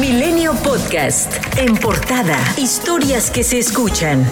Milenio Podcast. En portada. Historias que se escuchan.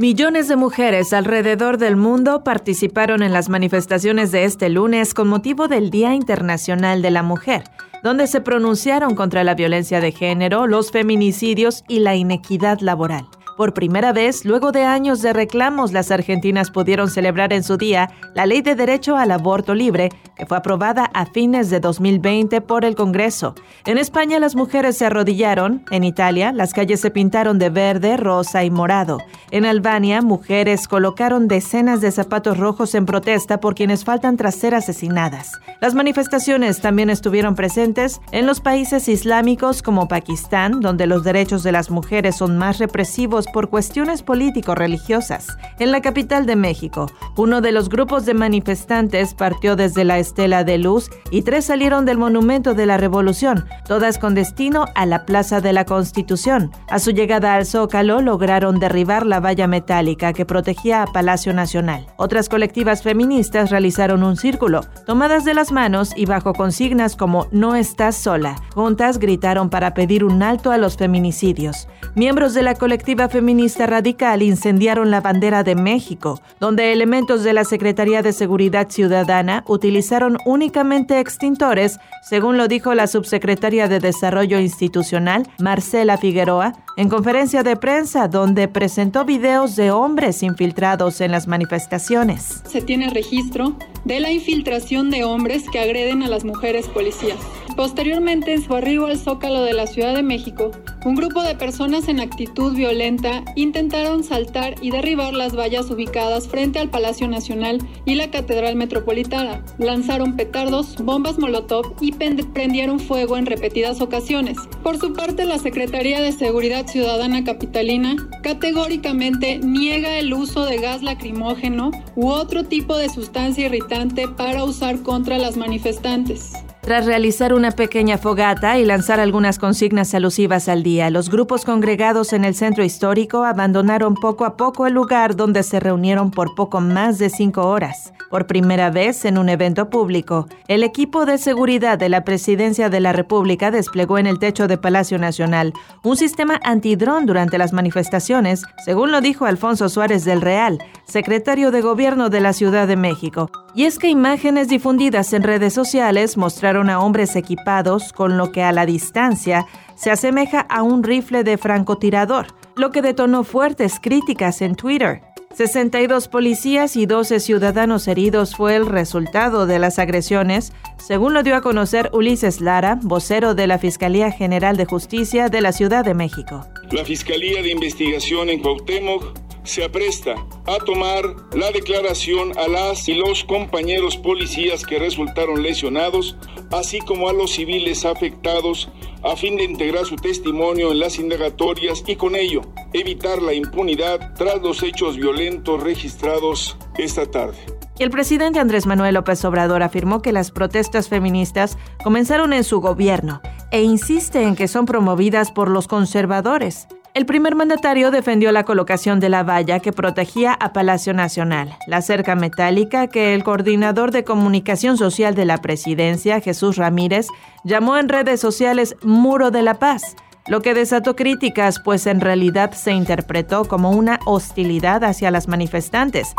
Millones de mujeres alrededor del mundo participaron en las manifestaciones de este lunes con motivo del Día Internacional de la Mujer, donde se pronunciaron contra la violencia de género, los feminicidios y la inequidad laboral. Por primera vez, luego de años de reclamos, las argentinas pudieron celebrar en su día la ley de derecho al aborto libre, que fue aprobada a fines de 2020 por el Congreso. En España las mujeres se arrodillaron, en Italia las calles se pintaron de verde, rosa y morado. En Albania, mujeres colocaron decenas de zapatos rojos en protesta por quienes faltan tras ser asesinadas. Las manifestaciones también estuvieron presentes en los países islámicos como Pakistán, donde los derechos de las mujeres son más represivos por cuestiones político-religiosas. En la capital de México, uno de los grupos de manifestantes partió desde la Estela de Luz y tres salieron del Monumento de la Revolución, todas con destino a la Plaza de la Constitución. A su llegada al Zócalo lograron derribar la valla metálica que protegía a Palacio Nacional. Otras colectivas feministas realizaron un círculo, tomadas de las manos y bajo consignas como No estás sola. Juntas gritaron para pedir un alto a los feminicidios. Miembros de la colectiva feminista radical incendiaron la bandera de México, donde elementos de la Secretaría de Seguridad Ciudadana utilizaron únicamente extintores, según lo dijo la subsecretaria de Desarrollo Institucional, Marcela Figueroa, en conferencia de prensa donde presentó videos de hombres infiltrados en las manifestaciones. Se tiene registro de la infiltración de hombres que agreden a las mujeres policías. Posteriormente, en su arribo al Zócalo de la Ciudad de México, un grupo de personas en actitud violenta intentaron saltar y derribar las vallas ubicadas frente al Palacio Nacional y la Catedral Metropolitana. Lanzaron petardos, bombas molotov y prendieron fuego en repetidas ocasiones. Por su parte, la Secretaría de Seguridad Ciudadana Capitalina categóricamente niega el uso de gas lacrimógeno u otro tipo de sustancia irritante para usar contra las manifestantes. Tras realizar una pequeña fogata y lanzar algunas consignas alusivas al día, los grupos congregados en el centro histórico abandonaron poco a poco el lugar donde se reunieron por poco más de cinco horas. Por primera vez en un evento público, el equipo de seguridad de la Presidencia de la República desplegó en el techo de Palacio Nacional un sistema antidrón durante las manifestaciones, según lo dijo Alfonso Suárez del Real, secretario de Gobierno de la Ciudad de México. Y es que imágenes difundidas en redes sociales mostraron a hombres equipados con lo que a la distancia se asemeja a un rifle de francotirador, lo que detonó fuertes críticas en Twitter. 62 policías y 12 ciudadanos heridos fue el resultado de las agresiones, según lo dio a conocer Ulises Lara, vocero de la Fiscalía General de Justicia de la Ciudad de México. La Fiscalía de Investigación en Cuauhtémoc se apresta a tomar la declaración a las y los compañeros policías que resultaron lesionados, así como a los civiles afectados, a fin de integrar su testimonio en las indagatorias y con ello evitar la impunidad tras los hechos violentos registrados esta tarde. El presidente Andrés Manuel López Obrador afirmó que las protestas feministas comenzaron en su gobierno e insiste en que son promovidas por los conservadores. El primer mandatario defendió la colocación de la valla que protegía a Palacio Nacional, la cerca metálica que el coordinador de comunicación social de la presidencia, Jesús Ramírez, llamó en redes sociales Muro de la Paz, lo que desató críticas, pues en realidad se interpretó como una hostilidad hacia las manifestantes.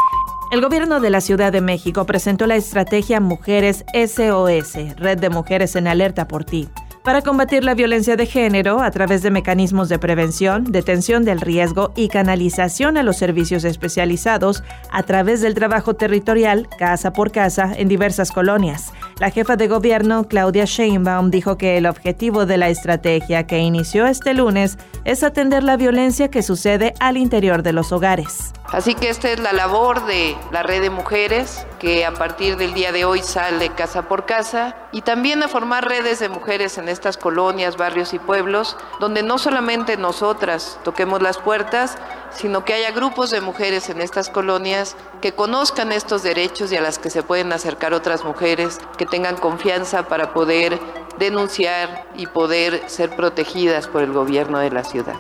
El gobierno de la Ciudad de México presentó la estrategia Mujeres SOS, Red de Mujeres en Alerta por Ti para combatir la violencia de género a través de mecanismos de prevención, detención del riesgo y canalización a los servicios especializados a través del trabajo territorial, casa por casa, en diversas colonias. La jefa de gobierno, Claudia Sheinbaum, dijo que el objetivo de la estrategia que inició este lunes es atender la violencia que sucede al interior de los hogares. Así que esta es la labor de la red de mujeres que a partir del día de hoy sale casa por casa y también a formar redes de mujeres en estas colonias, barrios y pueblos, donde no solamente nosotras toquemos las puertas, sino que haya grupos de mujeres en estas colonias que conozcan estos derechos y a las que se pueden acercar otras mujeres, que tengan confianza para poder denunciar y poder ser protegidas por el gobierno de la ciudad.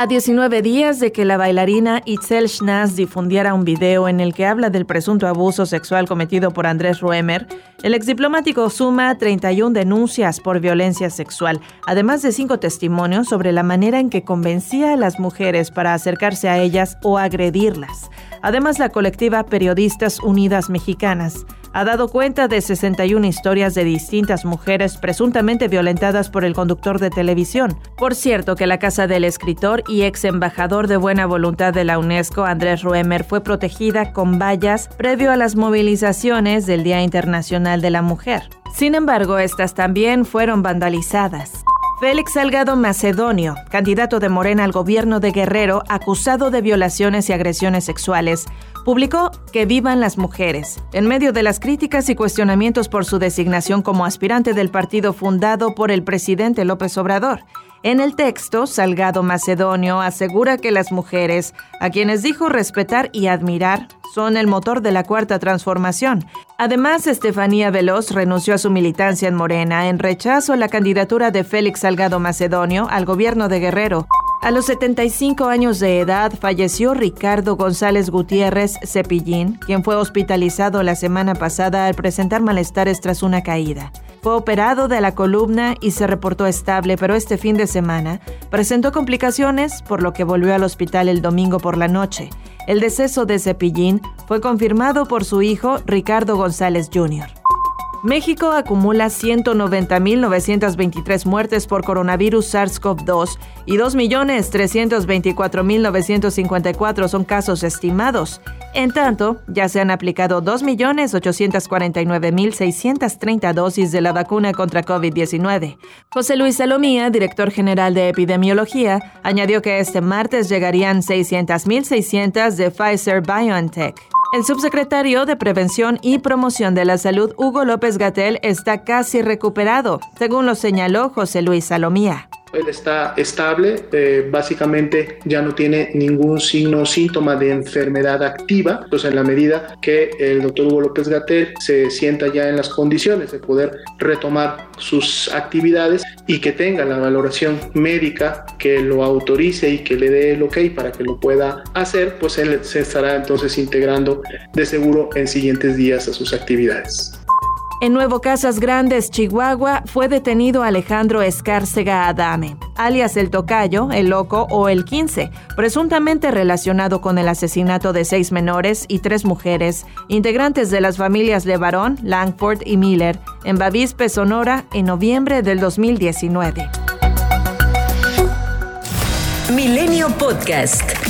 A 19 días de que la bailarina Itzel Schnaz difundiera un video en el que habla del presunto abuso sexual cometido por Andrés Ruemer, el exdiplomático suma 31 denuncias por violencia sexual, además de cinco testimonios sobre la manera en que convencía a las mujeres para acercarse a ellas o agredirlas. Además, la colectiva Periodistas Unidas Mexicanas ha dado cuenta de 61 historias de distintas mujeres presuntamente violentadas por el conductor de televisión. Por cierto, que la casa del escritor y ex embajador de buena voluntad de la UNESCO, Andrés Ruemer, fue protegida con vallas previo a las movilizaciones del Día Internacional de la Mujer. Sin embargo, estas también fueron vandalizadas. Félix Salgado Macedonio, candidato de Morena al gobierno de Guerrero, acusado de violaciones y agresiones sexuales, publicó Que vivan las mujeres, en medio de las críticas y cuestionamientos por su designación como aspirante del partido fundado por el presidente López Obrador. En el texto, Salgado Macedonio asegura que las mujeres, a quienes dijo respetar y admirar, son el motor de la cuarta transformación. Además, Estefanía Veloz renunció a su militancia en Morena en rechazo a la candidatura de Félix Salgado Macedonio al gobierno de Guerrero. A los 75 años de edad falleció Ricardo González Gutiérrez Cepillín, quien fue hospitalizado la semana pasada al presentar malestares tras una caída. Fue operado de la columna y se reportó estable, pero este fin de semana presentó complicaciones, por lo que volvió al hospital el domingo por la noche. El deceso de Cepillín fue confirmado por su hijo Ricardo González Jr. México acumula 190.923 muertes por coronavirus SARS-CoV-2 y 2.324.954 son casos estimados. En tanto, ya se han aplicado 2.849.630 dosis de la vacuna contra COVID-19. José Luis Salomía, director general de epidemiología, añadió que este martes llegarían 600.600 de Pfizer BioNTech. El subsecretario de Prevención y Promoción de la Salud, Hugo López Gatel, está casi recuperado, según lo señaló José Luis Salomía. Él está estable, eh, básicamente ya no tiene ningún signo o síntoma de enfermedad activa, pues en la medida que el doctor Hugo López Gatel se sienta ya en las condiciones de poder retomar sus actividades y que tenga la valoración médica que lo autorice y que le dé el ok para que lo pueda hacer, pues él se estará entonces integrando de seguro en siguientes días a sus actividades. En Nuevo Casas Grandes, Chihuahua, fue detenido Alejandro Escárcega Adame, alias el Tocayo, el Loco o el 15, presuntamente relacionado con el asesinato de seis menores y tres mujeres, integrantes de las familias Levarón, Langford y Miller, en Bavispe, Sonora, en noviembre del 2019. Milenio Podcast.